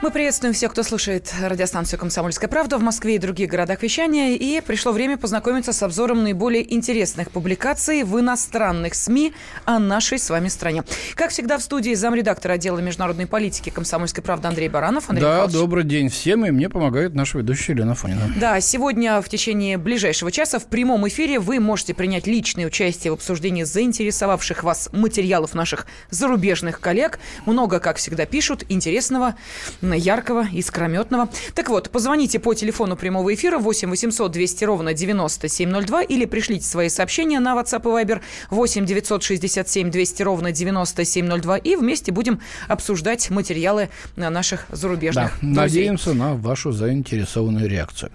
Мы приветствуем всех, кто слушает радиостанцию «Комсомольская правда» в Москве и других городах вещания. И пришло время познакомиться с обзором наиболее интересных публикаций в иностранных СМИ о нашей с вами стране. Как всегда, в студии замредактора отдела международной политики «Комсомольской правды» Андрей Баранов. Андрей да, Михайлович. добрый день всем, и мне помогает наша ведущая Елена Фонина. Да, сегодня в течение ближайшего часа в прямом эфире вы можете принять личное участие в обсуждении заинтересовавших вас материалов наших зарубежных коллег. Много, как всегда, пишут, интересного, яркого, искрометного. Так вот, позвоните по телефону прямого эфира 8 800 200 ровно 9702 или пришлите свои сообщения на WhatsApp и Viber 8 967 200 ровно 9702 и вместе будем обсуждать материалы наших зарубежных Да, друзей. надеемся на вашу заинтересованную реакцию.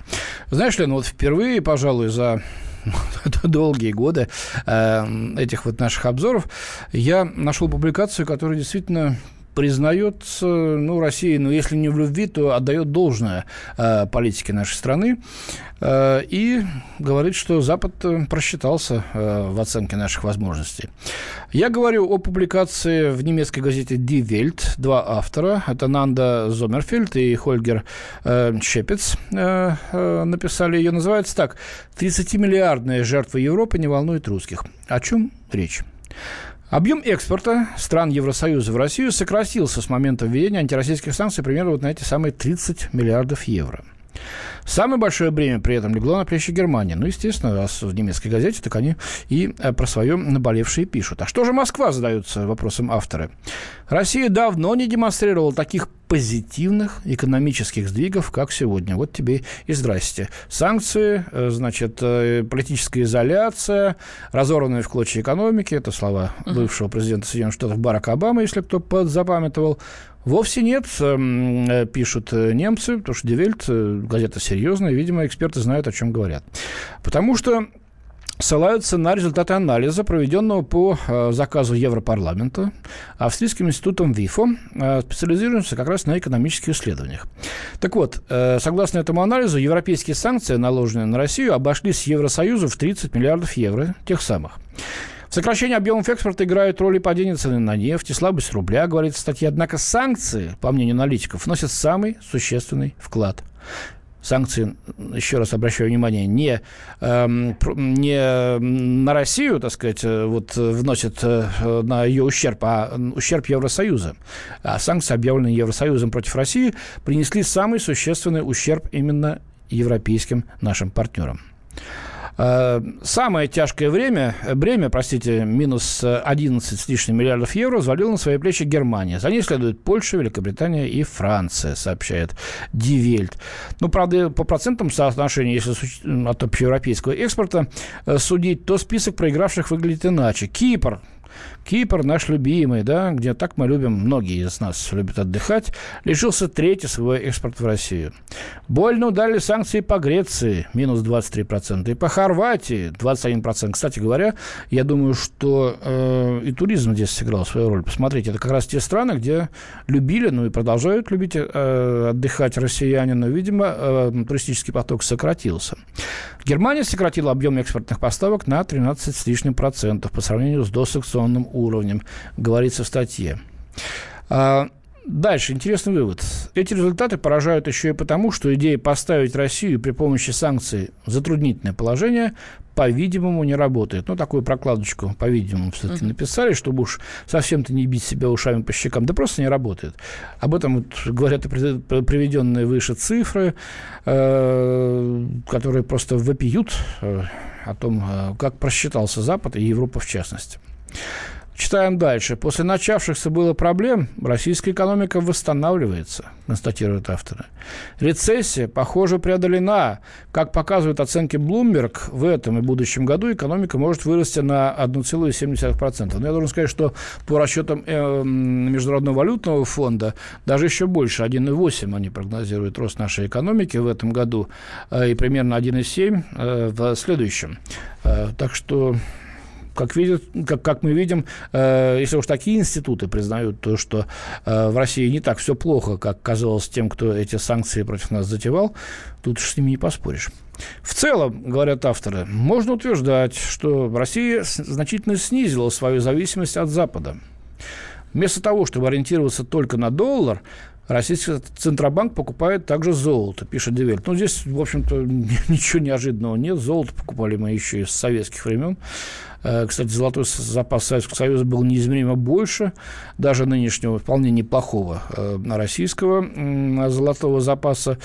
Знаешь, Лен, вот впервые, пожалуй, за долгие годы э, этих вот наших обзоров я нашел публикацию, которая действительно признается, ну, Россия, ну, если не в любви, то отдает должное э, политике нашей страны э, и говорит, что Запад э, просчитался э, в оценке наших возможностей. Я говорю о публикации в немецкой газете Die Welt, два автора, это Нанда Зомерфельд и Хольгер э, Щепец э, э, написали ее, называется так «30-миллиардная жертва Европы не волнует русских». О чем речь? Объем экспорта стран Евросоюза в Россию сократился с момента введения антироссийских санкций примерно вот на эти самые 30 миллиардов евро. Самое большое бремя при этом легло на плечи Германии. Ну, естественно, раз в немецкой газете, так они и э, про свое наболевшее пишут. А что же Москва, задаются вопросом авторы. Россия давно не демонстрировала таких позитивных экономических сдвигов, как сегодня. Вот тебе и здрасте. Санкции, э, значит, э, политическая изоляция, разорванная в клочья экономики, это слова бывшего президента Соединенных Штатов Барака Обамы, если кто подзапамятовал. Вовсе нет, эм, э, пишут э, немцы, потому что Die Welt, э, газета серьезная, видимо, эксперты знают, о чем говорят. Потому что ссылаются на результаты анализа, проведенного по заказу Европарламента Австрийским институтом ВИФО, э, специализирующимся как раз на экономических исследованиях. Так вот, согласно этому анализу, европейские санкции, наложенные на Россию, обошлись Евросоюзу в 30 миллиардов евро, тех самых. Сокращение объемов экспорта играет роль и падение цены на нефть, и слабость рубля, говорится в статье. Однако санкции, по мнению аналитиков, вносят самый существенный вклад санкции, еще раз обращаю внимание, не, эм, не на Россию, так сказать, э, вот вносят э, на ее ущерб, а ущерб Евросоюза. А санкции, объявленные Евросоюзом против России, принесли самый существенный ущерб именно европейским нашим партнерам. Э, Самое тяжкое время, бремя, простите, минус 11 с лишним миллиардов евро, взвалила на свои плечи Германия. За ней следуют Польша, Великобритания и Франция, сообщает Дивельт. Ну, правда, по процентам соотношения, если от общеевропейского экспорта э, судить, то список проигравших выглядит иначе. Кипр Кипр, наш любимый, да, где так мы любим, многие из нас любят отдыхать, лишился трети своего экспорта в Россию. Больно ударили санкции по Греции, минус 23%, и по Хорватии 21%. Кстати говоря, я думаю, что э, и туризм здесь сыграл свою роль. Посмотрите, это как раз те страны, где любили, ну и продолжают любить э, отдыхать россияне, но, видимо, э, туристический поток сократился. Германия сократила объем экспортных поставок на 13 с лишним процентов по сравнению с досанкционным уровнем, говорится в статье. А, Дальше интересный вывод. Эти результаты поражают еще и потому, что идея поставить Россию при помощи санкций в затруднительное положение, по-видимому, не работает. Ну, такую прокладочку, по-видимому, все-таки uh-huh. написали, чтобы уж совсем-то не бить себя ушами по щекам. Да просто не работает. Об этом вот говорят и приведенные выше цифры, э, которые просто вопиют э, о том, э, как просчитался Запад и Европа в частности. Читаем дальше. После начавшихся было проблем российская экономика восстанавливается, констатируют авторы. Рецессия, похоже, преодолена. Как показывают оценки Bloomberg, в этом и будущем году экономика может вырасти на 1,7%. Но я должен сказать, что по расчетам э, Международного валютного фонда даже еще больше, 1,8 они прогнозируют рост нашей экономики в этом году э, и примерно 1,7 э, в следующем. Так что как, видят, как, как мы видим, э, если уж такие институты признают то, что э, в России не так все плохо, как казалось тем, кто эти санкции против нас затевал, тут уж с ними не поспоришь. В целом, говорят авторы, можно утверждать, что Россия значительно снизила свою зависимость от Запада. Вместо того, чтобы ориентироваться только на доллар, Российский Центробанк покупает также золото, пишет Die Welt. Ну, здесь, в общем-то, ничего неожиданного нет. Золото покупали мы еще из советских времен. Э, кстати, золотой запас Советского Союза был неизмеримо больше даже нынешнего, вполне неплохого э, российского золотого запаса.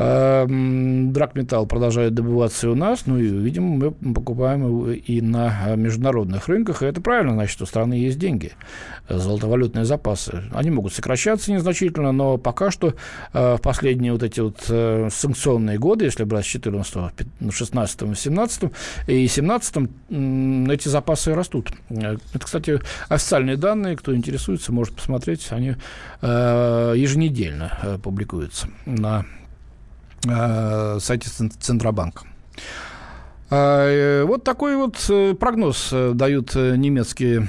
Э, драгметалл продолжает добываться и у нас, ну и, видимо, мы покупаем его и на международных рынках, и это правильно, значит, у страны есть деньги, золотовалютные запасы. Они могут сокращаться незначительно, но пока что в последние вот эти вот санкционные годы, если брать с 14 16 17 и 17 эти запасы растут. Э, это, кстати, официальные данные, кто интересуется, может посмотреть, они э, еженедельно э, публикуются на э, сайте Центробанка. А, вот такой вот прогноз дают немецкие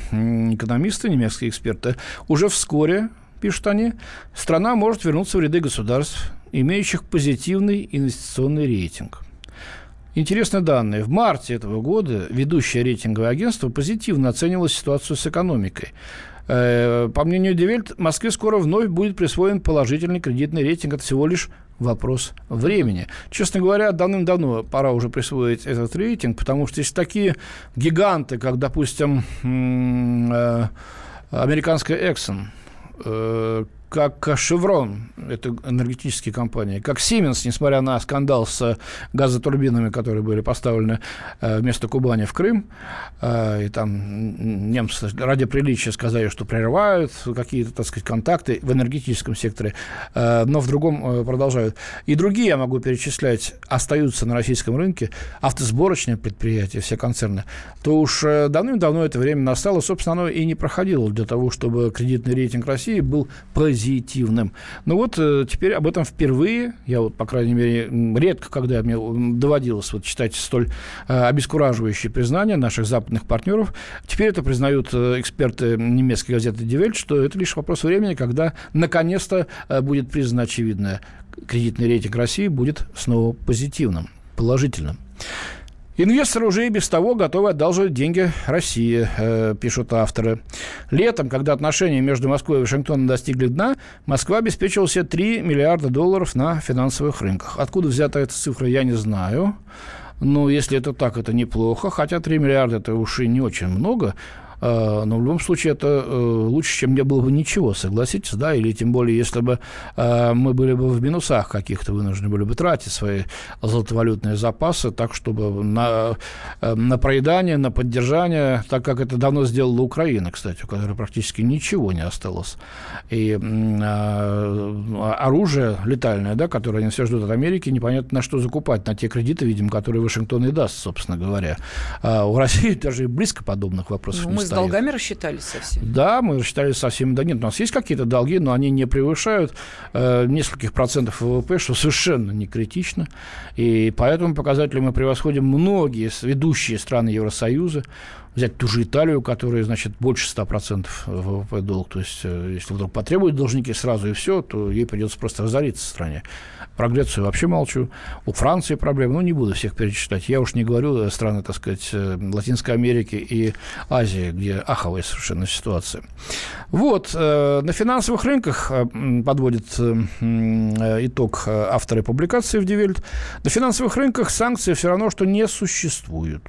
экономисты, немецкие эксперты. Уже вскоре, пишут они, страна может вернуться в ряды государств, имеющих позитивный инвестиционный рейтинг – Интересные данные. В марте этого года ведущее рейтинговое агентство позитивно оценило ситуацию с экономикой. Э, по мнению Die Welt, Москве скоро вновь будет присвоен положительный кредитный рейтинг. Это всего лишь вопрос времени. Честно говоря, давным-давно пора уже присвоить этот рейтинг, потому что есть такие гиганты, как, допустим, э, американская Exxon, э, как «Шеврон», это энергетические компании, как «Сименс», несмотря на скандал с газотурбинами, которые были поставлены э, вместо Кубани в Крым, э, и там немцы ради приличия сказали, что прерывают какие-то, так сказать, контакты в энергетическом секторе, э, но в другом продолжают. И другие, я могу перечислять, остаются на российском рынке, автосборочные предприятия, все концерны, то уж давным-давно это время настало, собственно, оно и не проходило для того, чтобы кредитный рейтинг России был позитивным позитивным. Ну вот э, теперь об этом впервые, я вот, по крайней мере, редко, когда мне доводилось вот читать столь э, обескураживающие признания наших западных партнеров, теперь это признают э, эксперты немецкой газеты Die Welt, что это лишь вопрос времени, когда наконец-то будет признано очевидное, кредитный рейтинг России будет снова позитивным, положительным. Инвесторы уже и без того готовы одалживать деньги России, э, пишут авторы. Летом, когда отношения между Москвой и Вашингтоном достигли дна, Москва обеспечила себе 3 миллиарда долларов на финансовых рынках. Откуда взята эта цифра, я не знаю. Но если это так, это неплохо. Хотя 3 миллиарда – это уж и не очень много. Э, но в любом случае это э, лучше, чем не было бы ничего, согласитесь, да, или тем более, если бы э, мы были бы в минусах каких-то, вынуждены были бы тратить свои золотовалютные запасы так, чтобы на, на проедание, на поддержание, так как это давно сделала Украина, кстати, у которой практически ничего не осталось. И оружие летальное, да, которое они все ждут от Америки, непонятно на что закупать, на те кредиты, видимо, которые Вашингтон и даст, собственно говоря. А у России даже и близко подобных вопросов ну, не с долгами рассчитались совсем? Да, мы рассчитались совсем. Да нет, у нас есть какие-то долги, но они не превышают э, нескольких процентов ВВП, что совершенно не критично. И по этому показателю мы превосходим многие ведущие страны Евросоюза взять ту же Италию, которая, значит, больше 100% ВВП долг. То есть, э, если вдруг потребуют должники сразу и все, то ей придется просто разориться в стране. Про Грецию вообще молчу. У Франции проблемы. Ну, не буду всех перечислять. Я уж не говорю страны, так сказать, э, Латинской Америки и Азии, где аховая совершенно ситуация. Вот. Э, на финансовых рынках подводит итог авторы публикации в Die Welt. На финансовых рынках санкции все равно, что не существуют.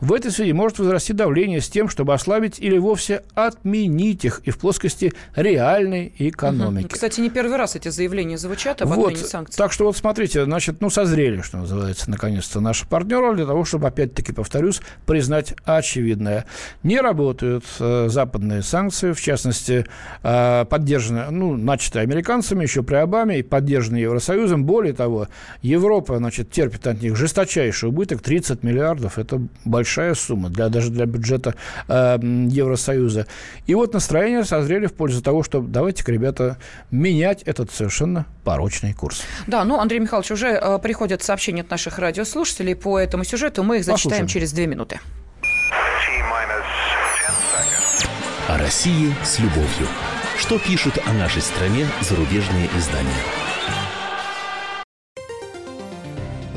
В этой связи может возрасти давление с тем, чтобы ослабить или вовсе отменить их и в плоскости реальной экономики. Угу. Кстати, не первый раз эти заявления звучат об вот, отмене санкций. Так что вот смотрите, значит, ну созрели, что называется, наконец-то наши партнеры для того, чтобы, опять-таки, повторюсь, признать очевидное. Не работают э, западные санкции, в частности, э, поддержанные, ну, начатые американцами еще при Обаме и поддержанные Евросоюзом. Более того, Европа, значит, терпит от них жесточайший убыток 30 миллиардов. Это большая сумма, для, даже для бюджета э, Евросоюза. И вот настроения созрели в пользу того, что давайте-ка, ребята, менять этот совершенно порочный курс. Да, ну, Андрей Михайлович, уже э, приходят сообщения от наших радиослушателей по этому сюжету. Мы их зачитаем Послушаем. через две минуты. О России с любовью. Что пишут о нашей стране зарубежные издания?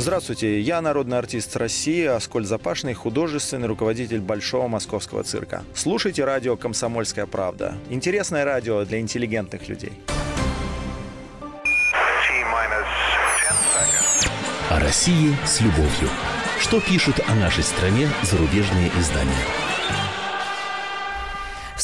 Здравствуйте, я народный артист России Аскольд Запашный, художественный руководитель Большого Московского цирка. Слушайте радио «Комсомольская правда». Интересное радио для интеллигентных людей. О России с любовью. Что пишут о нашей стране зарубежные издания?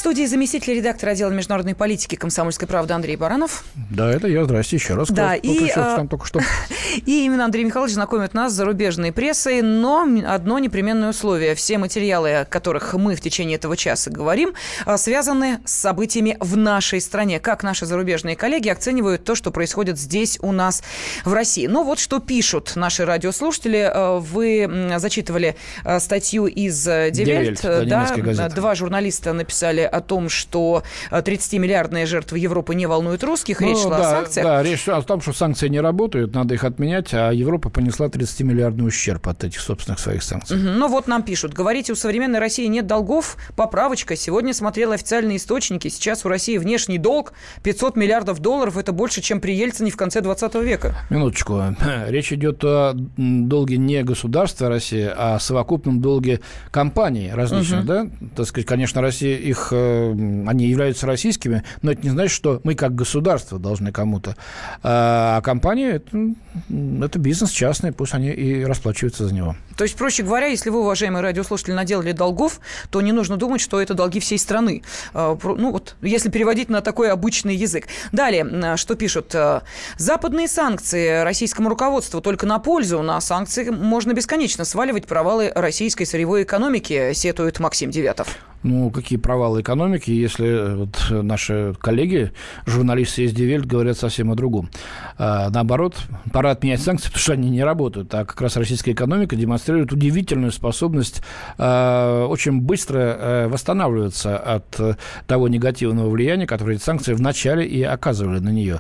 Студии заместитель редактора отдела международной политики комсомольской правды Андрей Баранов. Да, это я. Здрасте еще раз. Да, Кто и, пришел а, там только что? И именно Андрей Михайлович знакомит нас с зарубежной прессой, но одно непременное условие. Все материалы, о которых мы в течение этого часа говорим, а, связаны с событиями в нашей стране. Как наши зарубежные коллеги оценивают то, что происходит здесь у нас в России. Ну вот что пишут наши радиослушатели. А, Вы зачитывали статью из э, «Die Welt», Die Welt. да, Да, два журналиста написали о том, что 30-миллиардные жертвы Европы не волнуют русских. Речь Ну, шла да, о санкциях. Да, речь шла о том, что санкции не работают, надо их отменять, а Европа понесла 30-миллиардный ущерб от этих собственных своих санкций. Мгм. Ну вот нам пишут. Говорите, у современной России нет долгов? Поправочка. Сегодня смотрел официальные источники. Сейчас у России внешний долг 500 миллиардов долларов. Это больше, чем при Ельцине в конце 20 века. Минуточку. Речь идет о долге не государства России, а о совокупном долге компаний различных, да? Так сказать, конечно, Россия их, э, они являются российскими, но это не значит, что мы как государство должны кому-то. А компании это, это бизнес частный, пусть они и расплачиваются за него. То есть, проще говоря, если вы, уважаемые радиослушатели, наделали долгов, то не нужно думать, что это долги всей страны. А, Ну вот, если переводить на такой обычный язык. Далее, что пишут? А, Западные санкции российскому руководству только на пользу. На санкции можно бесконечно сваливать провалы российской сырьевой экономики, сетует Максим Девятов. Ну, какие провалы экономики, если э, вот наши коллеги, журналисты из Die Welt, говорят совсем о другом. А, наоборот, пора отменять санкции, потому что они не работают. А как раз российская экономика демонстрирует удивительную способность а, очень быстро э, восстанавливаться от э, того негативного влияния, которое эти санкции вначале и оказывали на нее.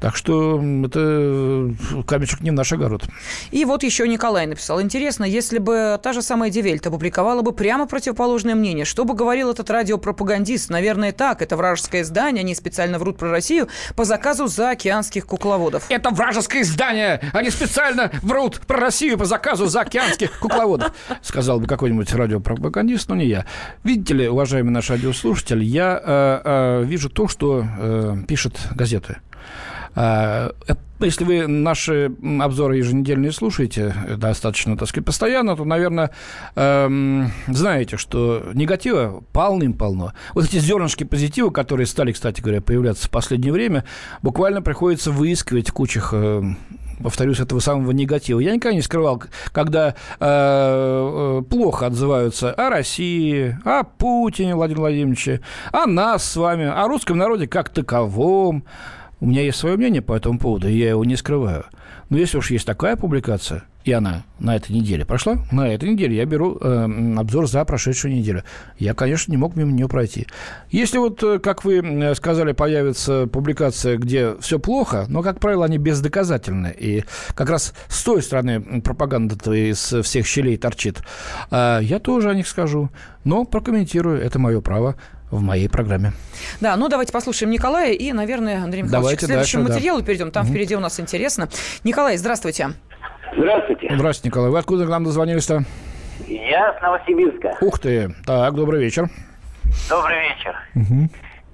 Так что это э, камешек не в наш огород. И вот еще Николай написал. Интересно, если бы та же самая Die Welt опубликовала бы прямо противоположное мнение, что бы говорил этот радиопропагандист? Наверное, так. Это вражеское издание, они специально врут про Россию по заказу заокеанских кукловодов. Это вражеское издание! Они специально врут про Россию по заказу заокеанских кукловодов, сказал бы какой-нибудь радиопропагандист, но не я. Видите ли, уважаемый наш радиослушатель, я э, э, вижу то, что э, пишут газеты. А, э, Если вы наши обзоры еженедельные слушаете э, достаточно, так сказать, постоянно, то, наверное, эм, знаете, что негатива полным-полно. Вот эти зернышки позитива, которые стали, кстати говоря, появляться в последнее время, буквально приходится выискивать в кучах э, повторюсь, этого самого негатива. Я никогда не скрывал, когда э, э, плохо отзываются о России, о Путине Владимире Владимировиче, о нас с вами, о русском народе как таковом. У меня есть свое мнение по этому поводу, и я его не скрываю. Но если уж есть такая публикация, и она на этой неделе прошла, на этой неделе я беру э, обзор за прошедшую неделю. Я, конечно, не мог мимо нее пройти. Если вот, э, как вы э, сказали, появится публикация, где все плохо, но, как правило, они бездоказательны, и как раз с той стороны пропаганда-то из всех щелей торчит, а я тоже о них скажу, но прокомментирую, это мое право в моей программе. Да, ну давайте послушаем Николая и, наверное, Андрей Михайлович, Давайте к следующему дальше, да. материалу перейдем. Там впереди у нас интересно. Николай, здравствуйте. Здравствуйте. Здравствуйте, Николай. Вы откуда к нам дозвонились-то? Я с Новосибирска. Ух ты. Так, добрый вечер. Добрый вечер.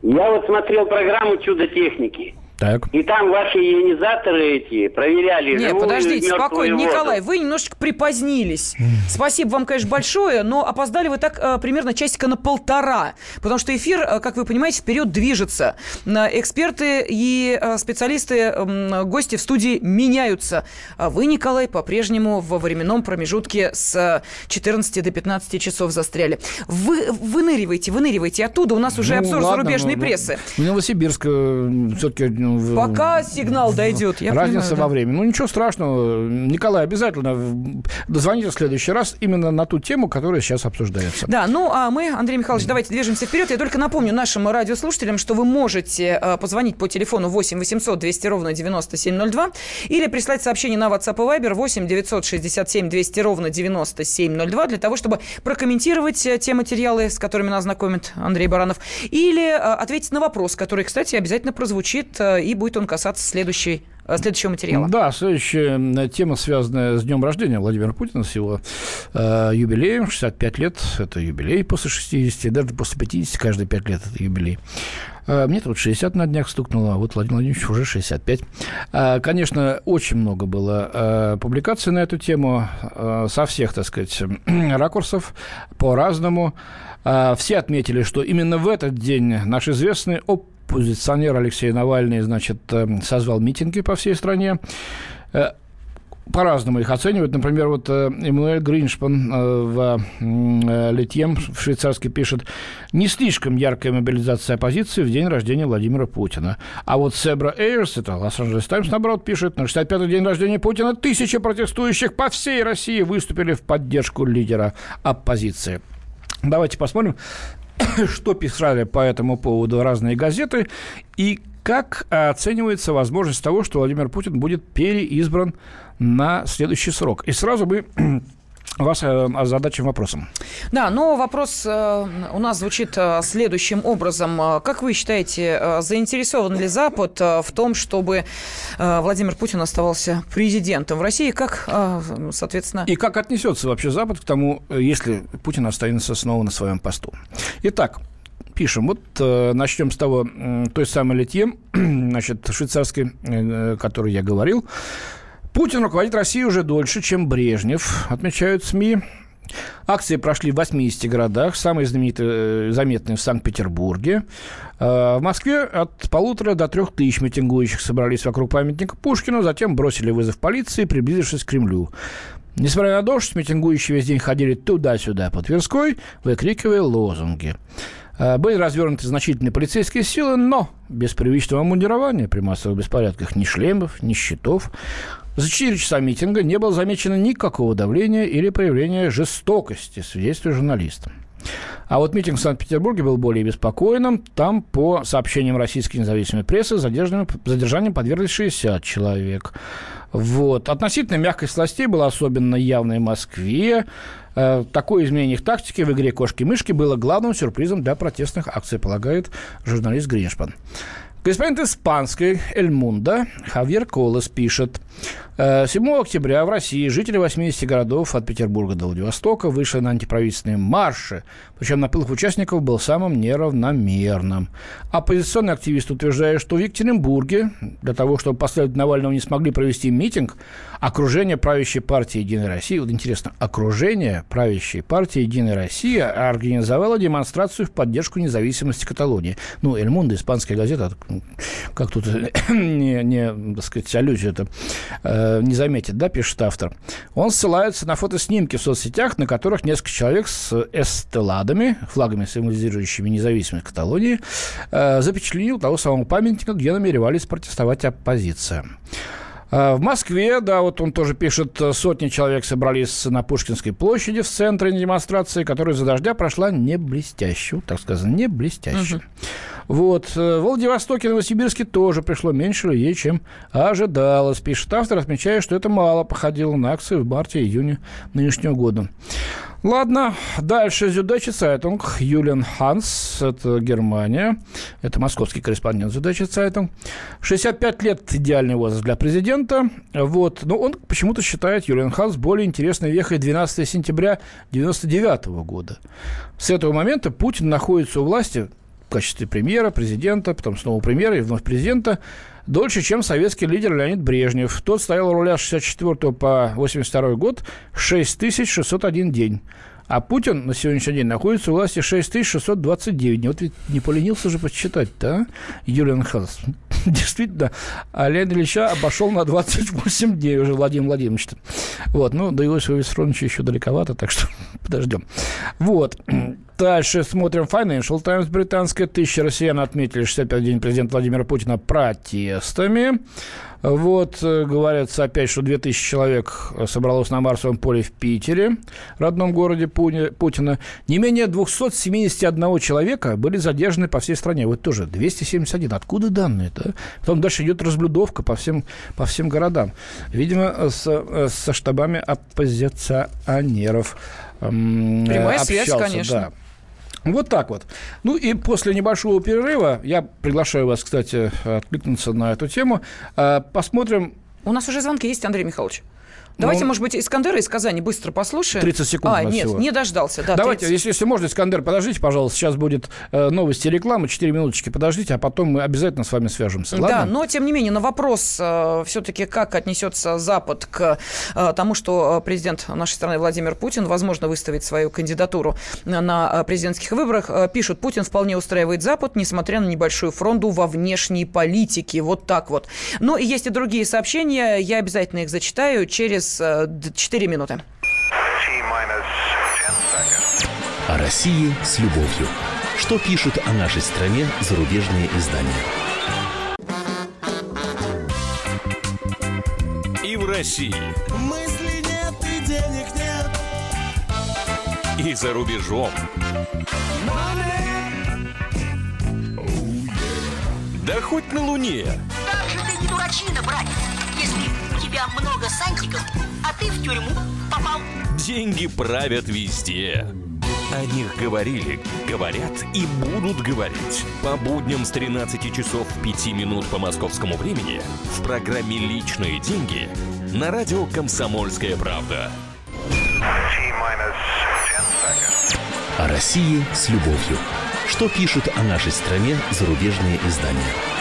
Я вот смотрел программу «Чудо техники». Так. И там ваши ионизаторы эти проверяли. Нет, подождите, спокойно. воду. Николай, вы немножечко припозднились. Спасибо вам, конечно, большое, но опоздали вы так э, примерно часика на полтора, потому что эфир, э, как вы понимаете, вперед движется. На Эксперты и э, специалисты, м, гости в студии меняются. А вы, Николай, по-прежнему во временном промежутке с 14 до 15 часов застряли. Вы выныривайте, выныривайте оттуда. У нас уже Ну, обзор ладно, зарубежной ну, прессы. Ну, Новосибирск все-таки... Пока сигнал дойдет, я Разница понимаю, да. во времени. Ну, ничего страшного. Николай, обязательно дозвоните в следующий раз именно на ту тему, которая сейчас обсуждается. Да, ну а мы, Андрей Михайлович, давайте движемся вперед. Я только напомню нашим радиослушателям, что вы можете э, позвонить по телефону 8 800 200 ровно 9702 или прислать сообщение на WhatsApp и Viber 8 967 200 ровно 9702 для того, чтобы прокомментировать э, те материалы, с которыми нас знакомит Андрей Баранов, или э, ответить на вопрос, который, кстати, обязательно прозвучит, и будет он касаться следующей э, следующего материала. Да, следующая тема, связанная с днем рождения Владимира Путина, с его э, юбилеем, 65 лет, это юбилей после 60, даже после 50, каждые 5 лет это юбилей. Э, мне тут 60 на днях стукнуло, а вот Владимир Владимирович уже 65. Э, конечно, очень много было э, публикаций на эту тему со всех, так сказать, ракурсов, по-разному. Все отметили, что именно в этот день наш известный оппозиционер Алексей Навальный, значит, созвал митинги по всей стране по-разному их оценивают. Например, вот э, Эммануэль Гриншпан э, в э, Литьем в швейцарский пишет, не слишком яркая мобилизация оппозиции в день рождения Владимира Путина. А вот Себра Эйрс, это Лос-Анджелес Таймс, наоборот, пишет, на 65-й день рождения Путина тысячи протестующих по всей России выступили в поддержку лидера оппозиции. Давайте посмотрим, что писали по этому поводу разные газеты и как оценивается возможность того, что Владимир Путин будет переизбран на следующий срок? И сразу бы вас э, озадачим вопросом. Да, но вопрос э, у нас звучит э, следующим образом. Как вы считаете, заинтересован ли Запад в том, чтобы Владимир Путин оставался президентом в России? Как, соответственно... И как отнесется вообще Запад к тому, если Путин останется снова на своем посту? Итак, пишем. Вот э, начнем с того, э, той самой Литье, значит, швейцарской, э, о которой я говорил. Путин руководит Россией уже дольше, чем Брежнев, отмечают СМИ. Акции прошли в 80 городах, самые знаменитые, э, заметные в Санкт-Петербурге. Э, в Москве от полутора до трех тысяч митингующих собрались вокруг памятника Пушкину, затем бросили вызов полиции, приблизившись к Кремлю. Несмотря на дождь, митингующие весь день ходили туда-сюда по Тверской, выкрикивая лозунги. Э, были развернуты значительные полицейские силы, но без привычного мундирования при массовых беспорядках ни шлемов, ни щитов. За 4 часа митинга не было замечено никакого давления или проявления жестокости, свидетельствует журналистам. А вот митинг в Санкт-Петербурге был более беспокойным. Там, по сообщениям российской независимой прессы, задержанием, подверглись 60 человек. Вот. Относительно мягкость властей была особенно явной в Москве. Э, такое изменение тактики в игре кошки-мышки было главным сюрпризом для протестных акций, полагает журналист Гриншпан. Корреспондент испанской «Эль Мунда» Хавьер Колес пишет. 7 э, октября в России жители 80 городов от Петербурга до Владивостока вышли на антиправительственные марши. Причем наплыв участников был самым неравномерным. Оппозиционные активисты утверждают, что в Екатеринбурге для того, чтобы последователи Навального не смогли провести митинг, окружение правящей партии «Единая Россия», вот интересно, окружение правящей партии «Единая Россия» организовало демонстрацию в поддержку независимости Каталонии. Ну, «Эль Мунда», испанская газета, как тут не, не так сказать, аллюзия это э, не заметит, да, пишет автор. Он ссылается на фотоснимки в соцсетях, на которых несколько человек с эстеладами, флагами, символизирующими независимость Каталонии, э, запечатлели того самого памятника, где намеревались протестовать оппозиция. А, в Москве, да, вот он тоже пишет, сотни человек собрались на Пушкинской площади в центре демонстрации, которая за дождя прошла не блестяще, так сказано, не блестяще. Угу. Вот. Э, в Владивостоке и Новосибирске тоже пришло меньше людей, чем ожидалось. Пишет автор, отмечая, что это мало походило на акции в марте-июне нынешнего года. Ладно, дальше Süddeutsche Zeitung. Юлиан Ханс, это Германия. Это московский корреспондент Süddeutsche Zeitung. 65 лет идеальный возраст для президента. Вот. Но он почему-то считает Юлиан Ханс более интересной вехой 12 сентября 1999 года. С этого момента Путин находится у власти в качестве премьера, президента, потом снова премьера и вновь президента, дольше, чем советский лидер Леонид Брежнев. Тот стоял у руля с 64 по 82 год 6601 день. А Путин на сегодняшний день находится у власти 6629 дней. Вот ведь не поленился же посчитать, да, Юлиан Хас? Действительно, а Леонид Ильича обошел на 28 дней уже Владимир Владимирович. Вот, ну, до Иосифа Виссарионовича еще далековато, так что подождем. Вот. Дальше смотрим Financial Times британская. Тысячи россиян отметили 65-й день президента Владимира Путина протестами. Вот, э, говорится опять, что 2000 человек собралось на Марсовом поле в Питере, родном городе Путина. Не менее 271 человека были задержаны по всей стране. Вот тоже 271. Откуда данные-то? Потом дальше идет разблюдовка по всем, по всем городам. Видимо, с, э, со штабами оппозиционеров. Прямая общался, связь, конечно. Да. Вот так вот. Ну и после небольшого перерыва, я приглашаю вас, кстати, откликнуться на эту тему, э, посмотрим... У нас уже звонки есть, Андрей Михайлович. Давайте, ну, может быть, Искандера из Казани быстро послушаем. 30 секунд. А, нет, всего. не дождался. Да, Давайте, если, если можно, Искандер, подождите, пожалуйста. Сейчас будет э, новости реклама. 4 минуточки подождите, а потом мы обязательно с вами свяжемся. Ладно? Да, но тем не менее, на вопрос э, все-таки, как отнесется Запад к э, тому, что президент нашей страны Владимир Путин, возможно, выставит свою кандидатуру на президентских выборах, э, пишут, Путин вполне устраивает Запад, несмотря на небольшую фронту во внешней политике. Вот так вот. Но есть и другие сообщения. Я обязательно их зачитаю через через 4 минуты. О России с любовью. Что пишут о нашей стране зарубежные издания? И в России. Мысли нет и денег нет. И за рубежом. Да хоть на Луне. Как же ты не дурачина, братец, тебя много сантиков, а ты в тюрьму попал. Деньги правят везде. О них говорили, говорят и будут говорить. По будням с 13 часов 5 минут по московскому времени в программе «Личные деньги» на радио «Комсомольская правда». О России с любовью. Что пишут о нашей стране зарубежные издания?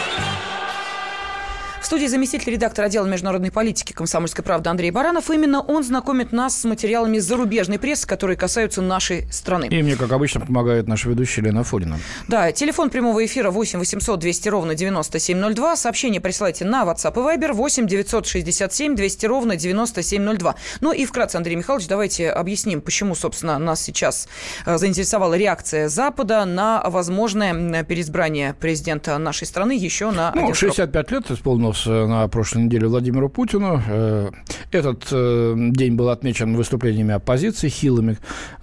В студии заместитель редактора отдела международной политики «Комсомольской правды» Андрей Баранов. Именно он знакомит нас с материалами зарубежной прессы, которые касаются нашей страны. И мне, как обычно, помогает наша ведущая Лена Форина. Да, телефон прямого эфира 8 800 200 ровно 9702. Сообщение присылайте на WhatsApp и Viber 8 967 200 ровно 9702. Ну и вкратце, Андрей Михайлович, давайте объясним, почему, собственно, нас сейчас э, заинтересовала реакция Запада на возможное переизбрание президента нашей страны еще на... Ну, 65 лет исполнилось исполнилось э, на прошлой неделе Владимиру Путину. Э, этот э, день был отмечен выступлениями оппозиции, хилыми,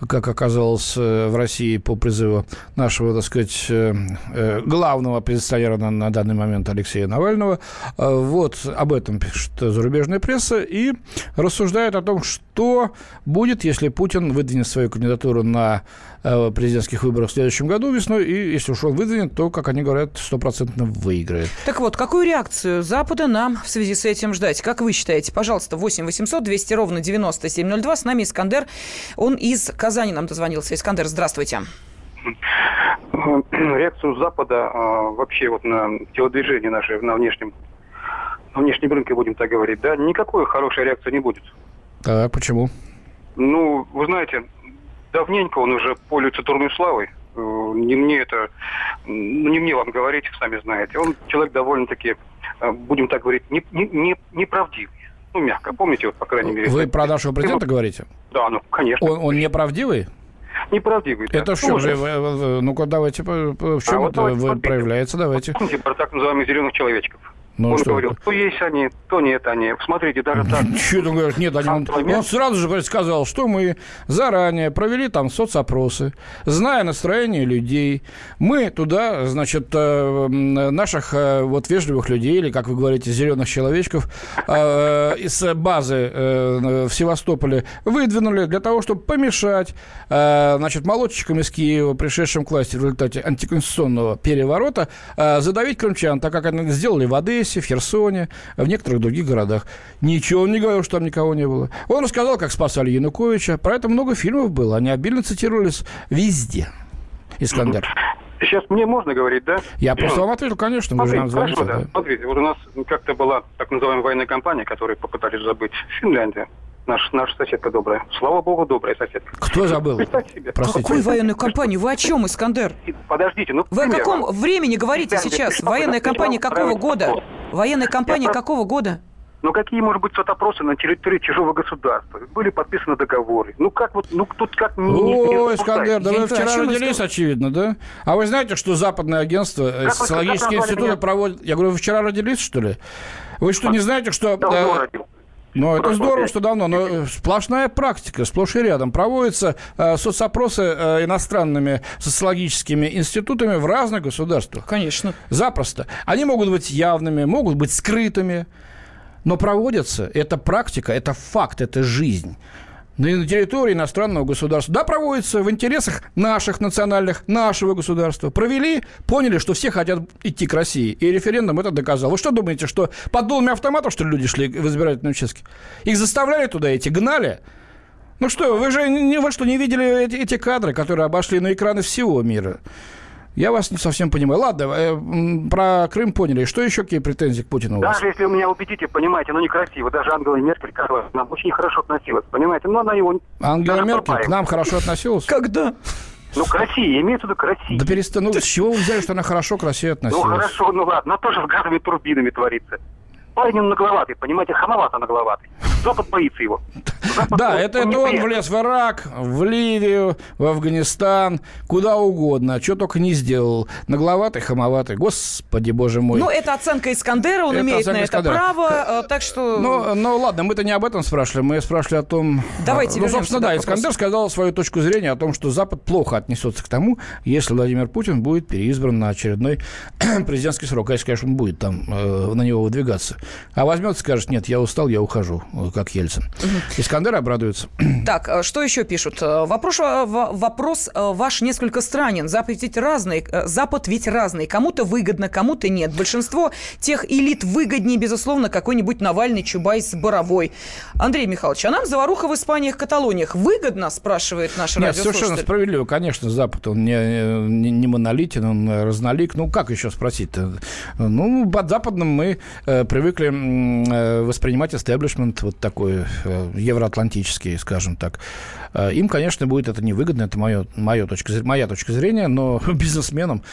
как оказалось в России по призыву нашего, так сказать, главного оппозиционера на, на данный момент Алексея Навального. Вот об этом пишет зарубежная пресса и рассуждает о том, что будет, если Путин выдвинет свою кандидатуру на президентских выборах в следующем году весной, и если уж он выдвинет, то, как они говорят, стопроцентно выиграет. Так вот, какую реакцию за Запада нам в связи с этим ждать? Как вы считаете? Пожалуйста, 8 800 200 ровно 9702. С нами Искандер. Он из Казани нам дозвонился. Искандер, здравствуйте. Реакцию Запада а, вообще вот на телодвижение наше на внешнем на внешнем рынке, будем так говорить, да, никакой хорошей реакции не будет. Так, почему? Ну, вы знаете, давненько он уже пользуется турной славой. Э, не мне это, не мне вам говорить, сами знаете. Он человек довольно-таки Э, будем так говорить, не, не, не, неправдивый. Ну, мягко. Помните, вот, по крайней мере... Вы про нашего президента говорите? Да, ну, конечно. Он, он неправдивый? Неправдивый, да. Это что же? Ну-ка, давайте, в чем а это вот давайте, проявляется? Давайте. Про так называемых зеленых человечков? Ну, он что говорил, то есть они, то нет они. Смотрите, даже так. Что он говорит? Нет, они, он, он сразу же сказал, что мы заранее провели там соцопросы, зная настроение людей. Мы туда, значит, э, наших э, вот вежливых людей, или, как вы говорите, зеленых человечков, э, из базы в Севастополе выдвинули для того, чтобы помешать, значит, молодчикам из Киева, пришедшим к власти в результате антиконституционного переворота, задавить крымчан, так как они сделали воды Одессе, в Херсоне, в некоторых других городах. Ничего он не говорил, что там никого не было. Он рассказал, как спасали Януковича. Про это много фильмов было. Они обильно цитировались везде. Искандер. Сейчас мне можно говорить, да? Я просто вам ответил, конечно, же нам звоните. Хорошо, да. Смотрите, вот у нас как-то была так называемая военная кампания, которую попытались забыть Финляндия. Наш, наша соседка добрая. Слава богу, добрая соседка. Кто забыл? Какую военную кампанию? Вы о чем, Искандер? Подождите, ну... Вы о каком времени говорите сейчас? Военная кампания какого года? Военная кампания какого года? Ну какие, может быть, соцопросы на территории чужого государства? Были подписаны договоры. Ну как вот, ну тут как... Не, О, Искандер, да вы вчера родились, очевидно, да? А вы знаете, что западное агентство, э, как социологические институты проводят... Я говорю, вы вчера родились, что ли? Вы что, не знаете, что... Да, э, ну, это здорово, что давно, но сплошная практика, сплошь и рядом. Проводятся э, соцопросы э, иностранными социологическими институтами в разных государствах. Конечно. Запросто. Они могут быть явными, могут быть скрытыми, но проводятся. Это практика, это факт, это жизнь. На территории иностранного государства. Да, проводится в интересах наших национальных, нашего государства. Провели, поняли, что все хотят идти к России. И референдум это доказал. Вы что думаете, что под дулами автоматов, что ли, люди шли в избирательные участки? Их заставляли туда идти, гнали? Ну что, вы же не, вы что, не видели эти, эти кадры, которые обошли на экраны всего мира? Я вас не совсем понимаю. Ладно, э, про Крым поняли. Что еще какие претензии к Путину у вас? Даже если вы меня убедите, понимаете, ну некрасиво. Даже Ангела Меркель к нам очень хорошо относилась, понимаете? Но она его... Ангела Меркель к нам хорошо относилась? Когда? Ну, к России, имеется в виду к России. Да перестань, ну с чего вы взяли, что она хорошо к России относилась? Ну, хорошо, ну ладно, она тоже с газовыми турбинами творится. Парень он нагловатый, понимаете, хамовато нагловатый. Запад боится его. Запад Да, он- это, он это он влез в Ирак, в Ливию, в Афганистан, куда угодно, что только не сделал. Нагловатый, хамоватый, господи, боже мой. Ну, это оценка Искандера, он Это имеет на это Искандера. право, э, так что... Ну, ну ладно, мы-то не об этом спрашивали, мы спрашивали о том... Давайте Ну, вернемся, собственно, да, вопросу. Искандер сказал свою точку зрения о том, что Запад плохо отнесется к тому, если Владимир Путин будет переизбран на очередной президентский срок. А если, конечно, он будет там э, на него выдвигаться. А возьмет и скажет, нет, я устал, я ухожу, как Ельцин. Искандер обрадуется. Так, э, что еще пишут? Э, Вопрос, э, вопрос ваш несколько странен. Запад ведь разный. Запад ведь разный. Кому-то выгодно, кому-то нет. Большинство тех элит выгоднее, безусловно, какой-нибудь Навальный, Чубайс, Боровой. Андрей Михайлович, а нам заваруха в Испаниях, Каталониях выгодно, спрашивает наш Нет, радиослушатель. совершенно справедливо. Конечно, Запад, он не, не, не монолитен, он разнолик. Ну, как еще спросить-то? Ну, под Западным мы э, привыкли э, воспринимать истеблишмент вот такой э, евроатлантический, скажем так. Э, им, конечно, будет это невыгодно, это моё, моё точка, моя точка зрения, но бизнесменам,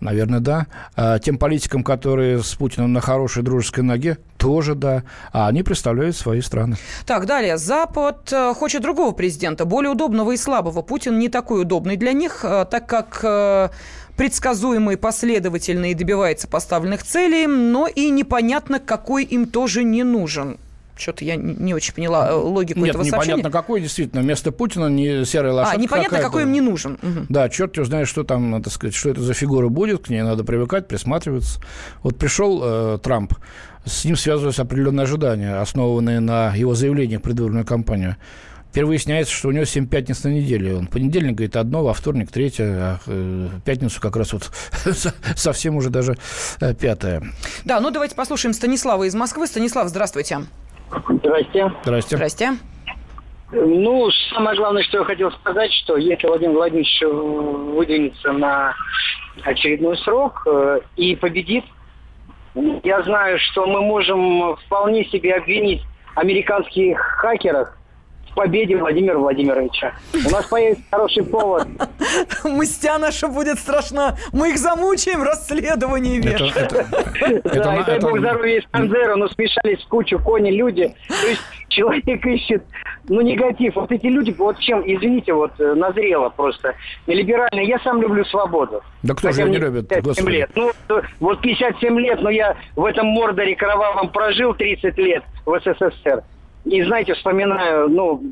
наверное, да. А тем политикам, которые с Путиным на хорошей дружеской ноге, тоже да. А они представляют свои страны. Так, далее. Запад э, хочет другого президента, более удобного и слабого. Путин не такой удобный для них, э, так как э, предсказуемый, последовательный и добивается поставленных целей, но и непонятно, какой им тоже не нужен. Что-то я не очень поняла э, логику Нет, этого непонятно сообщения. какой, действительно. Вместо Путина не серая А, лошадка непонятно, какая-то. какой им не нужен. Мгм. Да, черт его знает, что там, надо сказать, что это за фигура будет, к ней надо привыкать, присматриваться. Вот пришел э, Трамп, с ним связывались определенные ожидания, основанные на его заявлениях в предвыборную кампанию. Теперь выясняется, что у него 7 пятниц на неделе. Он понедельник говорит одно, во вторник третье, а э, пятницу как раз вот совсем уже даже э, пятое. Да, ну давайте послушаем Станислава из Москвы. Станислав, здравствуйте. Здрасте. Здрасте. Здрасте. Ну, самое главное, что я хотел сказать, что если Владимир Владимирович выдвинется на очередной срок э, и победит, я знаю, что мы можем вполне себе обвинить американских хакеров в победе Владимира Владимировича. У нас появится хороший повод. Мстя наша будет страшна. Мы их замучаем расследованиями. Да, и дай это- бог здоровья Искандеру, но смешались в кучу кони, люди. То есть человек ищет, ну, негатив. Вот эти люди, вот чем, извините, вот э, назрело просто. Либеральные. Я сам люблю свободу. Да кто же не любит, 57 господи? лет. Ну, э, вот 57 лет, но я в этом Мордоре кровавом прожил 30 лет в СССР. И, знаете, вспоминаю, ну,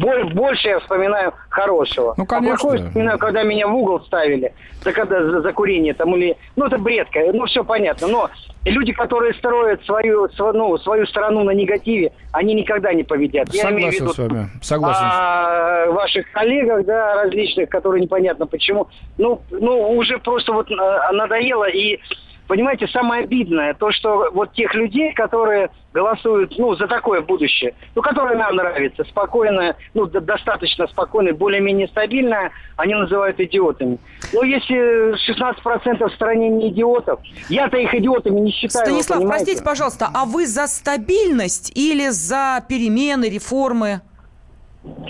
боль- больше я вспоминаю хорошего. Ну, А конечно. плохое вспоминаю, когда меня в угол ставили за, когда, за, за курение там или... Ну, это бредко, ну, все понятно. Но люди, которые строят свою, св- ну, свою страну на негативе, они никогда не победят. Я имею в Согласен виду с вами. Согласен. о ваших коллегах, да, различных, которые непонятно почему. Ну, ну уже просто вот э, надоело. И, понимаете, самое обидное, то, что вот тех людей, которые голосуют, ну, за такое будущее, ну, которое нам нравится, спокойное, ну, до- достаточно спокойное, более-менее стабильное, они называют идиотами. Ну, если 16% в стране не идиотов, я-то их идиотами не считаю. Станислав, понимаете? простите, пожалуйста, а вы за стабильность или за перемены, реформы?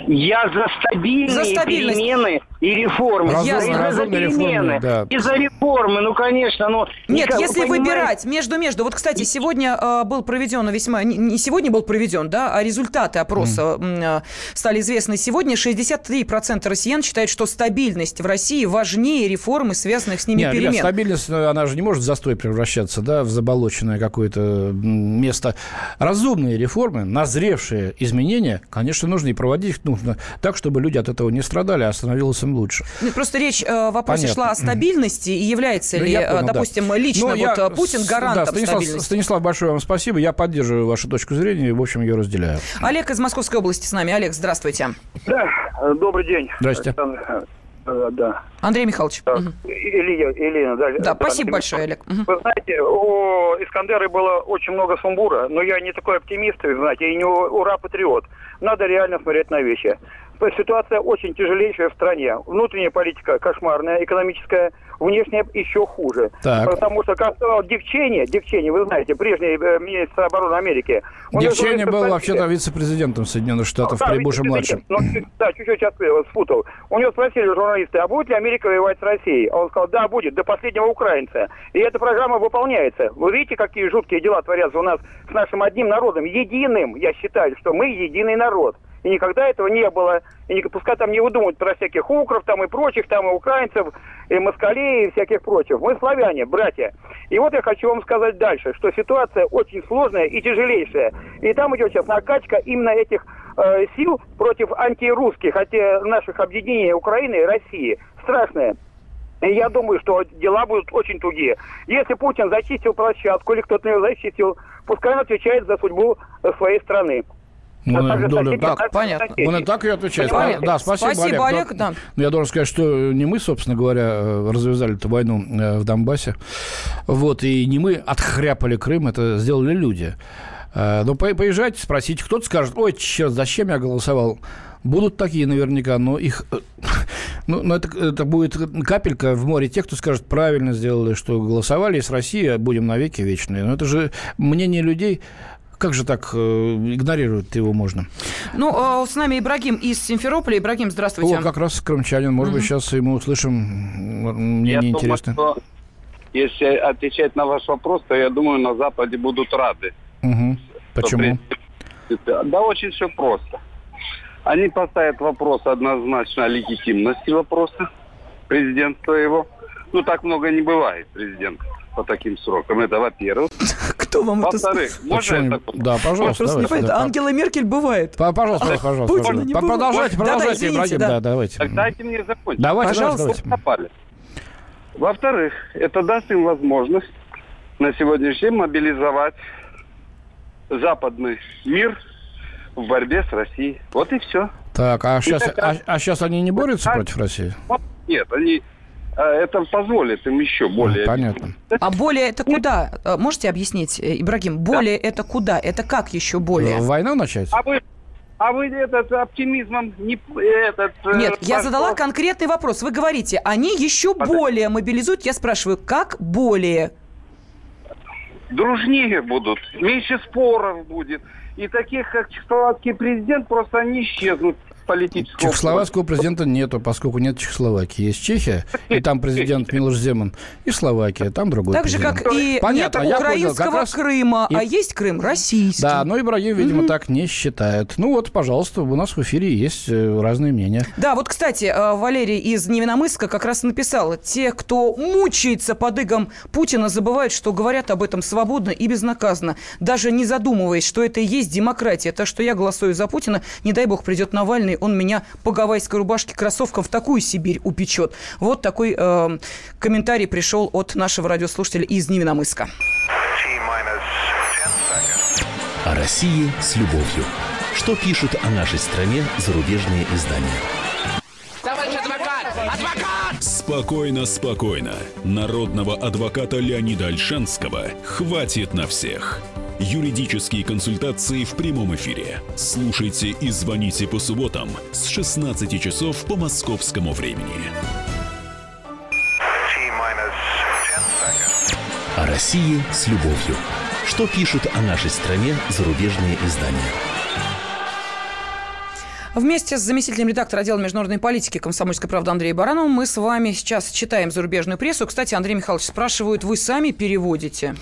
Я за стабильные За стабильность. перемены и реформы. Разумные- Я за- реформы, перемены да. и за реформы, ну, конечно. Ну, Нет, никак- если понимаете- выбирать между-между. Вот, кстати, сегодня э, был проведен весьма... Не, сегодня был проведен, да, а результаты опроса м, э, стали известны сегодня. 63% россиян считают, что стабильность в России важнее реформы, связанных с ними Не, ребят, перемен. стабильность, ну, она же не может в застой превращаться, да, в заболоченное какое-то место. Разумные реформы, назревшие изменения, конечно, нужно и проводить. проводить нужно так, чтобы люди от этого не страдали, а становилось им лучше. Нет, просто речь в вопросе Понятно. шла о стабильности, и является Ну, ли, понял, да. допустим, лично Ну, я вот Путин с- гарантом да, Станислав, стабильности? Станислав, большое вам спасибо. Я поддерживаю вашу точку зрения и, в общем, ее разделяю. Олег из Московской области с нами. Олег, здравствуйте. Да, э, добрый день. Э, Да. Андрей Михайлович. Мгм. Илья, Елена, да. Да, э, спасибо Андрей большое, Олег. Вы знаете, у Искандера было очень много сумбура, но я не такой оптимист, знаете, и не ура-патриот. Надо реально смотреть на вещи. Есть Ситуация очень тяжелейшая в стране. Внутренняя политика кошмарная, экономическая, внешняя еще хуже. Так. Потому что, как сказал Дивчени, Дивчени, вы знаете, прежний э, министр обороны Америки. говорит, был вообще-то вице-президентом Соединенных Штатов да, при Буше вице-президент. младшем. Чуть- да, чуть-чуть э, спутал. У него спросили журналисты, а будет ли Америка воевать с Россией? А он сказал, да, будет, до последнего украинца. И эта программа выполняется. Вы видите, какие жуткие дела творятся у нас с нашим одним народом, единым. Я считаю, что мы единый народ. И никогда этого не было. И не, пускай там не выдумывают про всяких укров там и прочих, там и украинцев, и москалей, и всяких прочих. Мы славяне, братья. И вот я хочу вам сказать дальше, что ситуация очень сложная и тяжелейшая. И там идет сейчас накачка именно этих э, сил против антирусских, хотя наших объединений Украины и России. Страшная. Я думаю, что дела будут очень тугие. Если Путин зачистил площадку или кто-то ее зачистил, пускай он отвечает за судьбу своей страны. Ну, А также ну, соседи так, наши понятно. соседи. Он и так и отвечает. Понимаете? Да, спасибо, Спасибо, Олег. Олег, Но- да. но я должен сказать, что не мы, собственно говоря, э, развязали эту войну э, в Донбассе. Вот, и не мы отхряпали Крым, это сделали люди. Э, Но по- поезжайте, спросите, кто-то скажет, ой, черт, зачем я голосовал? Будут такие наверняка, но их... Ну, но это, это будет капелька в море тех, кто скажет, правильно сделали, что голосовали с Россией, будем навеки вечные. Но это же мнение людей... Как же так э, игнорировать его можно? Ну, э, с нами Ибрагим из Симферополя. Ибрагим, здравствуйте. О, как раз крымчанин. Может быть, сейчас ему услышим м, Я думаю, интересное. что если отвечать на ваш вопрос, то я думаю, на Западе будут рады. Мгм. Почему? Что Да очень все просто. Они поставят вопрос однозначно о легитимности вопроса президентства его. Ну, так много не бывает президентов по таким срокам. Это во-первых. Кто вам это Во-вторых, можно я? Да, пожалуйста, Просто не давайте, понятно. да. Ангела Меркель бывает. По- Пожалуйста, пожалуйста, Путина пожалуйста. не По- бывает. Продолжайте, Да-да, продолжайте, извините, Ибрагим, да. да, давайте. Так дайте мне закончить. Давайте, Пожалуйста. давайте, давайте. Попали. Во-вторых, это даст им возможность на сегодняшний день мобилизовать западный мир в борьбе с Россией. Вот и все. Так, а сейчас, а, а сейчас они не борются А- против России? Нет, они это позволит им еще более. Понятно. А более это куда? Э, Можете объяснить, э, Ибрагим? Более это куда? Это как еще более? Войну начать? А вы, а вы этот оптимизмом не этот. э, Нет, я задала конкретный вопрос. Вы говорите, они еще более мобилизуют. Я спрашиваю, как более? дружнее будут, меньше споров будет. И таких, как чехословацкий президент, просто они исчезнут политического Чехословацкого президента нету, поскольку нет Чехословакии. Есть Чехия, и там президент Милош Земан, и Словакия, там другой Так же, президент. как и Понятно, нет понял, украинского как раз- Крыма, и- а есть Крым российский. Да, но Ибрагим, видимо, так не считает. Ну вот, пожалуйста, у нас в эфире есть э, разные мнения. Да, вот, кстати, э, Валерий из Невиномысска как раз написал, те, кто мучается под игом Путина, забывают, что говорят об этом свободно и безнаказанно, даже не задумываясь, что это и есть демократия. Так что я голосую за Путина, не дай бог придет Навальный, он меня по гавайской рубашке кроссовкам в такую Сибирь упечет. Вот такой э, комментарий пришел от нашего радиослушателя из Невиномысска. О России с любовью. Что пишут о нашей стране зарубежные издания? Товарищ адвокат! Адвокат! Спокойно, спокойно. Народного адвоката Леонида Альшанского хватит на всех. Юридические консультации в прямом эфире. Слушайте и звоните по субботам с 16 часов по московскому времени. О России с любовью. Что пишут о нашей стране зарубежные издания? Вместе с заместителем редактора отдела международной политики «Комсомольской правды» Андреем Барановым мы с вами сейчас читаем зарубежную прессу. Кстати, Андрей Михайлович спрашивают, вы сами переводите?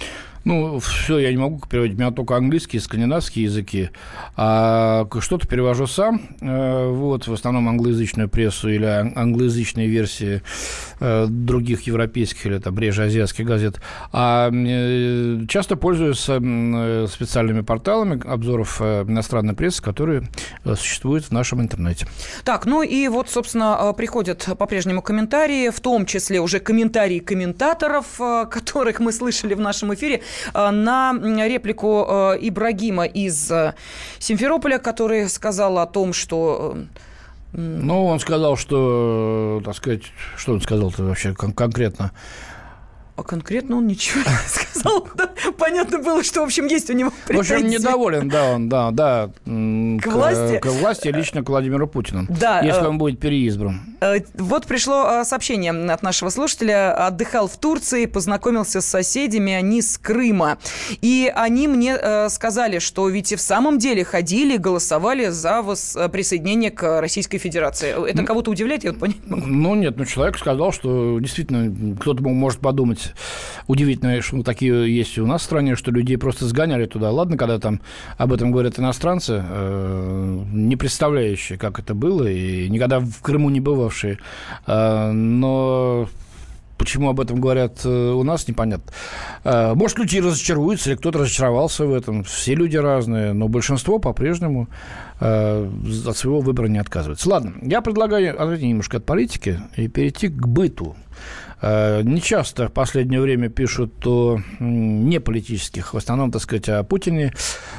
Ну, все, я не могу переводить. У меня только английский, скандинавские языки. А что-то перевожу сам. Э, вот, в основном англоязычную прессу или англоязычные версии э, других европейских или там реже азиатских газет. А э, часто пользуюсь специальными порталами обзоров иностранной прессы, которые существуют в нашем интернете. Так, ну и вот, собственно, приходят по-прежнему комментарии, в том числе уже комментарии комментаторов, которых мы слышали в нашем эфире. Э, на реплику э, Ибрагима из э, Симферополя, который сказал о том, что ну, он сказал, что, так сказать, что он сказал-то вообще кон- конкретно? А конкретно он ничего не сказал. Понятно было, что, в общем, есть у него претензии. В общем, недоволен, да, он, да, да. К, власти? К власти, лично к Владимиру Путину. Да. Если он будет переизбран. Вот пришло сообщение от нашего слушателя. Отдыхал в Турции, познакомился с соседями, они с Крыма. И они мне сказали, что ведь и в самом деле ходили, голосовали за присоединение к Российской Федерации. Это кого-то удивляет? Я вот понять могу. Ну, нет, ну, человек сказал, что действительно кто-то может подумать, удивительно, что такие есть и у нас в стране, что людей просто сгоняли туда. Ладно, когда там об этом говорят иностранцы, э, не представляющие, как это было, и никогда в Крыму не бывавшие. Э, но Почему об этом говорят э, у нас, непонятно. Э, может, люди разочаруются, или кто-то разочаровался в этом. Все люди разные, но большинство по-прежнему от своего выбора не отказывается. Ладно, я предлагаю отойти немножко от политики и перейти к быту. Э, не часто в последнее время пишут о неполитических, в основном, так сказать, о Путине,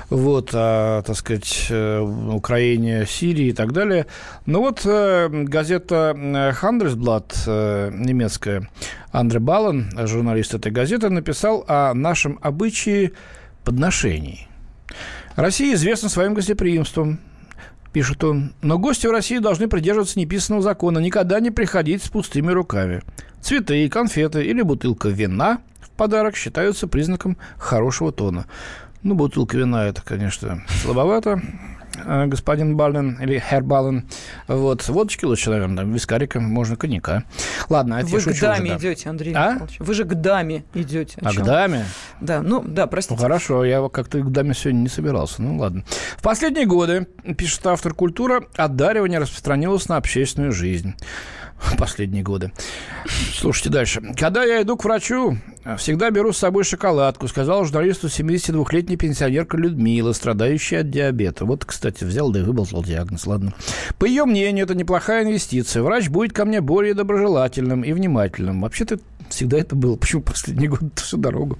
вот, о, так сказать, э, Украине, Сирии и так далее. Но вот э, газета Handelsblatt немецкая, Андре Баллен, журналист этой газеты, написал о нашем обычае подношений. Россия известна своим гостеприимством, пишет он, но гости в России должны придерживаться неписанного закона, никогда не приходить с пустыми руками. Цветы, конфеты или бутылка вина в подарок считаются признаком хорошего тона. Ну, бутылка вина – это, конечно, слабовато, э, господин Баллен или Хер Баллен. Вот, водочки лучше, наверное, вискарика, можно коньяка. Ладно, это Вы к даме уже, да. идете, Андрей а? Михайлович. Вы же к даме идете. А к даме? Да, ну, да, простите. Ну, хорошо, я как-то к даме сегодня не собирался. Ну, ладно. В последние годы, пишет автор «Культура», одаривание распространилось на общественную жизнь последние годы. Слушайте дальше. Когда я иду к врачу, всегда беру с собой шоколадку, сказала журналисту 72-летняя пенсионерка Людмила, страдающая от диабета. Вот, кстати, взял да и выболтал диагноз. Ладно. По ее мнению, это неплохая инвестиция. Врач будет ко мне более доброжелательным и внимательным. Вообще-то всегда это было. Почему последние годы всю дорогу?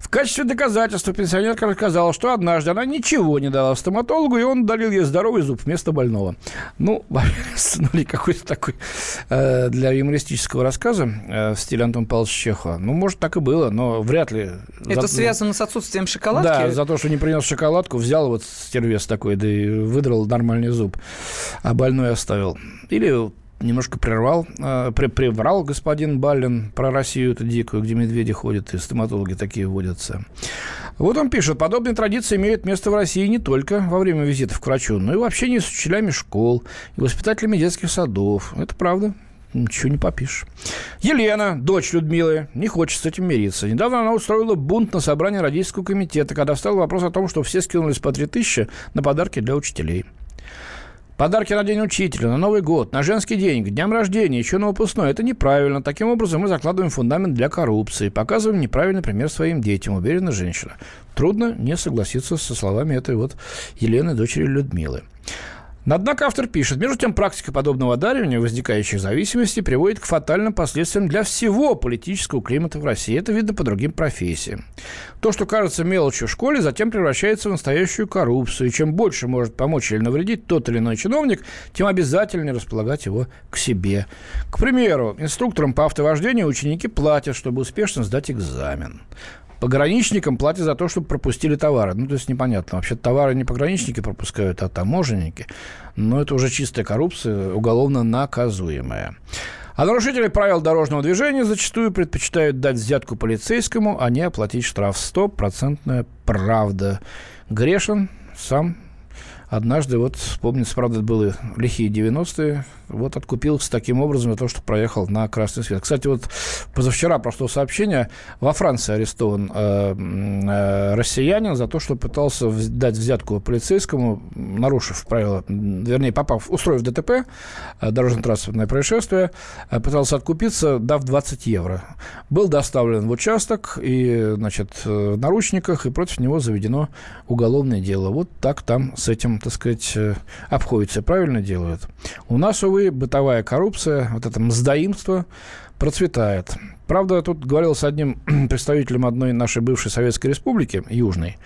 В качестве доказательства пенсионерка рассказала, что однажды она ничего не дала стоматологу, и он удалил ей здоровый зуб вместо больного. Ну, ну какой-то такой э, для юмористического рассказа э, в стиле Антона Павловича Чехова. Ну, может, так и было, но вряд ли. Это за... связано с отсутствием шоколадки? Да, за то, что не принес шоколадку, взял вот стервес такой, да и выдрал нормальный зуб, а больной оставил. Или немножко прервал, э, при, приврал господин Баллин про Россию эту дикую, где медведи ходят, и стоматологи такие водятся. Вот он пишет, подобные традиции имеют место в России не только во время визитов к врачу, но и в общении с учителями школ и воспитателями детских садов. Это правда. Ничего не попишешь. Елена, дочь Людмилы, не хочет с этим мириться. Недавно она устроила бунт на собрании родительского комитета, когда встал вопрос о том, что все скинулись по 3000 на подарки для учителей. Подарки на День Учителя, на Новый год, на женский день, к дням рождения, еще на выпускной. Это неправильно. Таким образом мы закладываем фундамент для коррупции, показываем неправильный пример своим детям, уверена женщина. Трудно не согласиться со словами этой вот Елены, дочери Людмилы. Однако автор пишет, между тем практика подобного одаривания возникающих зависимостей приводит к фатальным последствиям для всего политического климата в России. Это видно по другим профессиям. То, что кажется мелочью в школе, затем превращается в настоящую коррупцию. И чем больше может помочь или навредить тот или иной чиновник, тем обязательнее располагать его к себе. К примеру, инструкторам по автовождению ученики платят, чтобы успешно сдать экзамен. Пограничникам платят за то, чтобы пропустили товары. Ну, то есть непонятно. Вообще товары не пограничники пропускают, а таможенники. Но это уже чистая коррупция, уголовно наказуемая. А нарушители правил дорожного движения зачастую предпочитают дать взятку полицейскому, а не оплатить штраф. Стопроцентная правда. Грешин сам однажды, вот, помнится, правда, были лихие 90-е, вот откупился таким образом за то, что проехал на красный свет. Кстати, вот позавчера прошло сообщение, во Франции арестован э, э, россиянин за то, что пытался дать взятку полицейскому, нарушив правила, вернее, попав, устроив ДТП, э, дорожно-транспортное происшествие, э, пытался откупиться, дав 20 евро. Был доставлен в участок и, значит, в наручниках, и против него заведено уголовное дело. Вот так там с этим, так сказать, э, обходится. Правильно делают. У нас, увы, бытовая коррупция, вот это мздоимство процветает. Правда, тут говорил с одним представителем одной нашей бывшей Советской Республики, Южной.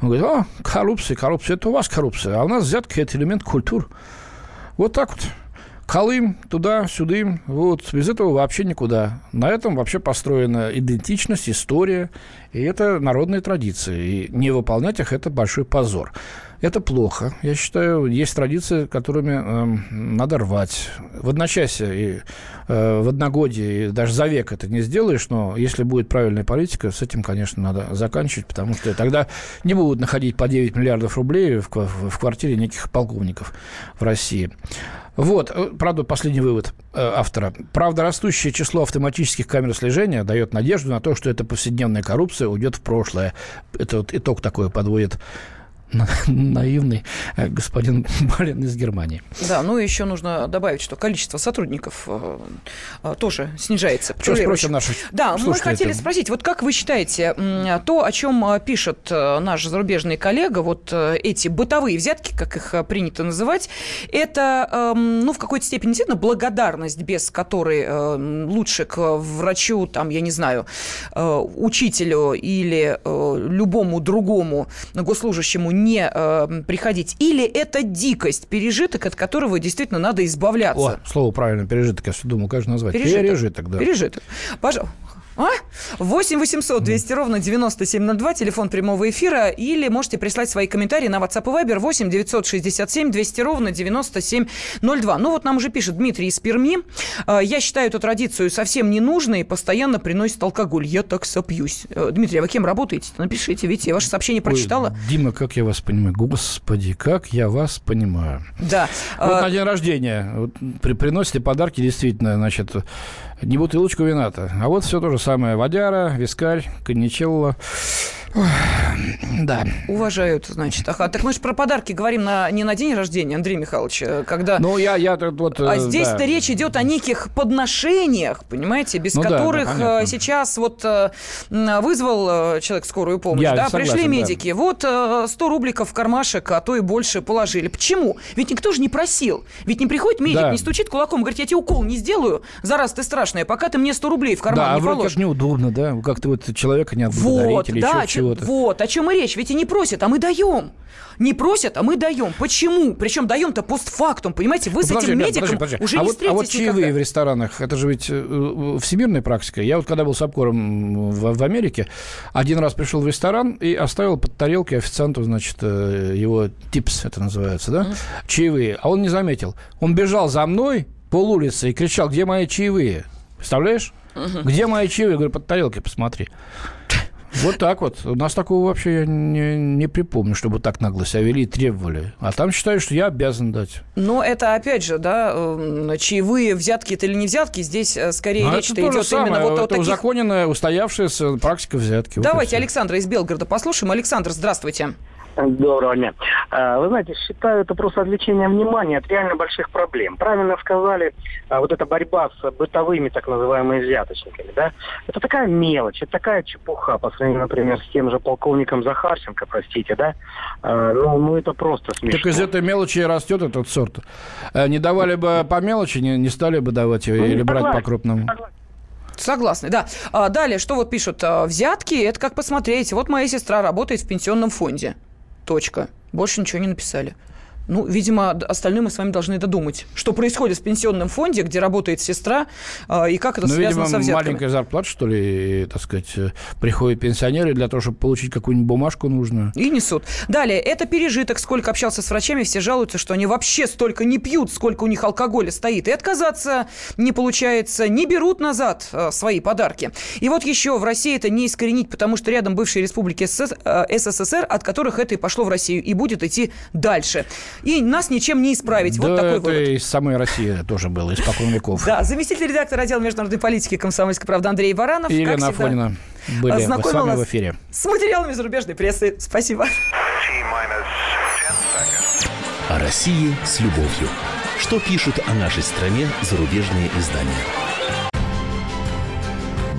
Он говорит, о, коррупция, коррупция, это у вас коррупция, а у нас взятки – это элемент культуры. Вот так вот. Колым, туда, сюда, вот, без этого вообще никуда. На этом вообще построена идентичность, история, и это народные традиции. И не выполнять их – это большой позор. Это плохо. Я считаю, есть традиции, которыми э, надо рвать. В одночасье и э, в одногодие, и даже за век это не сделаешь, но если будет правильная политика, с этим, конечно, надо заканчивать, потому что тогда не будут находить по 9 миллиардов рублей в, в, в квартире неких полковников в России. Вот, э, правда, последний вывод э, автора. Правда, растущее число автоматических камер слежения дает надежду на то, что эта повседневная коррупция уйдет в прошлое. Это вот итог такой подводит наивный э, господин Балин из Германии. Да, ну еще нужно добавить, что количество сотрудников э, э, тоже снижается. Что спросим наших Да, мы хотели спросить, вот как вы считаете, то, о чем пишет наш зарубежный коллега, вот эти бытовые взятки, как их принято называть, это, эм, ну, в какой-то степени действительно благодарность, без которой лучше к врачу, там, я не знаю, учителю или любому другому госслужащему не э, приходить? Или это дикость, пережиток, от которого действительно надо избавляться? О, слово правильно, пережиток. Я все думал, как же назвать? Пережиток. Пережиток, да. Пережиток. Пожалуйста. А? 8 800 200 ровно 9702, телефон прямого эфира. Или можете прислать свои комментарии на WhatsApp и Viber 8 967 200 ровно 9702. Ну вот нам уже пишет Дмитрий из Перми. «А, я считаю эту традицию совсем ненужной постоянно приносит алкоголь. Я так сопьюсь. Э, Дмитрий, а вы кем работаете? Напишите, ведь я ваше сообщение прочитала. Ой, Дима, как я вас понимаю? Господи, как я вас понимаю. Да. Вот а... на день рождения вот, при, приносите подарки, действительно, значит, не бутылочку вина-то. А вот все то же самое. Водяра, вискарь, коньячелло. Да. Уважают, значит. Ага, так мы же про подарки говорим на, не на день рождения, Андрей Михайлович, э, когда... Ну, я, я вот... А э, здесь-то да. речь идет о неких подношениях, понимаете, без ну, которых да, да, сейчас вот вызвал человек скорую помощь, я да, согласен, пришли медики, да. вот 100 рубликов в кармашек, а то и больше положили. Почему? Ведь никто же не просил. Ведь не приходит медик, да. не стучит кулаком, говорит, я тебе укол не сделаю, зараз ты страшная, пока ты мне 100 рублей в карман да, не а положишь. Да, неудобно, да, как-то вот человека не отблагодарить вот, или да, еще чего-то. Вот, о чем и речь. Ведь и не просят, а мы даем. Не просят, а мы даем. Почему? Причем даем-то постфактум, понимаете? Вы ну, с подожди, этим медиком подожди, подожди. уже а не вот, встретитесь А вот чаевые никогда. в ресторанах, это же ведь э, всемирная практика. Я вот когда был с обкором в, в Америке, один раз пришел в ресторан и оставил под тарелки официанту, значит, э, его типс, это называется, да, mm. чаевые. А он не заметил. Он бежал за мной пол улицы и кричал, где мои чаевые? Представляешь? Угу. Где мои чаевые? Я говорю, под тарелкой посмотри. Вот так вот. У нас такого вообще я не, не припомню, чтобы так нагло себя вели и требовали. А там считают, что я обязан дать. Но это, опять же, да, эм, чаевые, взятки это или не взятки, здесь э, скорее а речь-то идет самое. именно вот это о таких... узаконенная, устоявшаяся практика взятки. Давайте вот Александра из Белгорода послушаем. Александр, здравствуйте. Доброго дня. А, вы знаете, считаю это просто отвлечение внимания от реально больших проблем. Правильно сказали, а, вот эта борьба с бытовыми так называемыми взяточниками, да, это такая мелочь, это такая чепуха по сравнению, например, с тем же полковником Захарченко, простите, да, а, ну, ну это просто смешно. Так из этой мелочи и растет этот сорт. Не давали бы по мелочи, не, не стали бы давать ее ну, или брать по крупному. Согласны, да. А, далее, что вот пишут? Взятки, это как посмотреть. Вот моя сестра работает в пенсионном фонде. Точка. Больше ничего не написали. Ну, видимо, остальное мы с вами должны додумать. Что происходит в пенсионном фонде, где работает сестра, а, и как это ну, связано видимо, со взятками? маленькая зарплата, что ли, и, так сказать, э, приходят пенсионеры для того, чтобы получить какую-нибудь бумажку нужную. И несут. Далее, это пережиток. Сколько общался с врачами, все жалуются, что они вообще столько не пьют, сколько у них алкоголя стоит. И отказаться не получается, не берут назад э, свои подарки. И вот еще в России это не искоренить, потому что рядом бывшие республики СССР, э, от которых это и пошло в Россию, и будет идти дальше. И нас ничем не исправить. Да, вот такой это вывод. из самой России тоже было, испокон веков. Да, заместитель редактора отдела международной политики «Комсомольской правды» Андрей Варанов. И Елена Афонина были с вами в эфире. С материалами зарубежной прессы. Спасибо. О России с любовью. Что пишут о нашей стране зарубежные издания?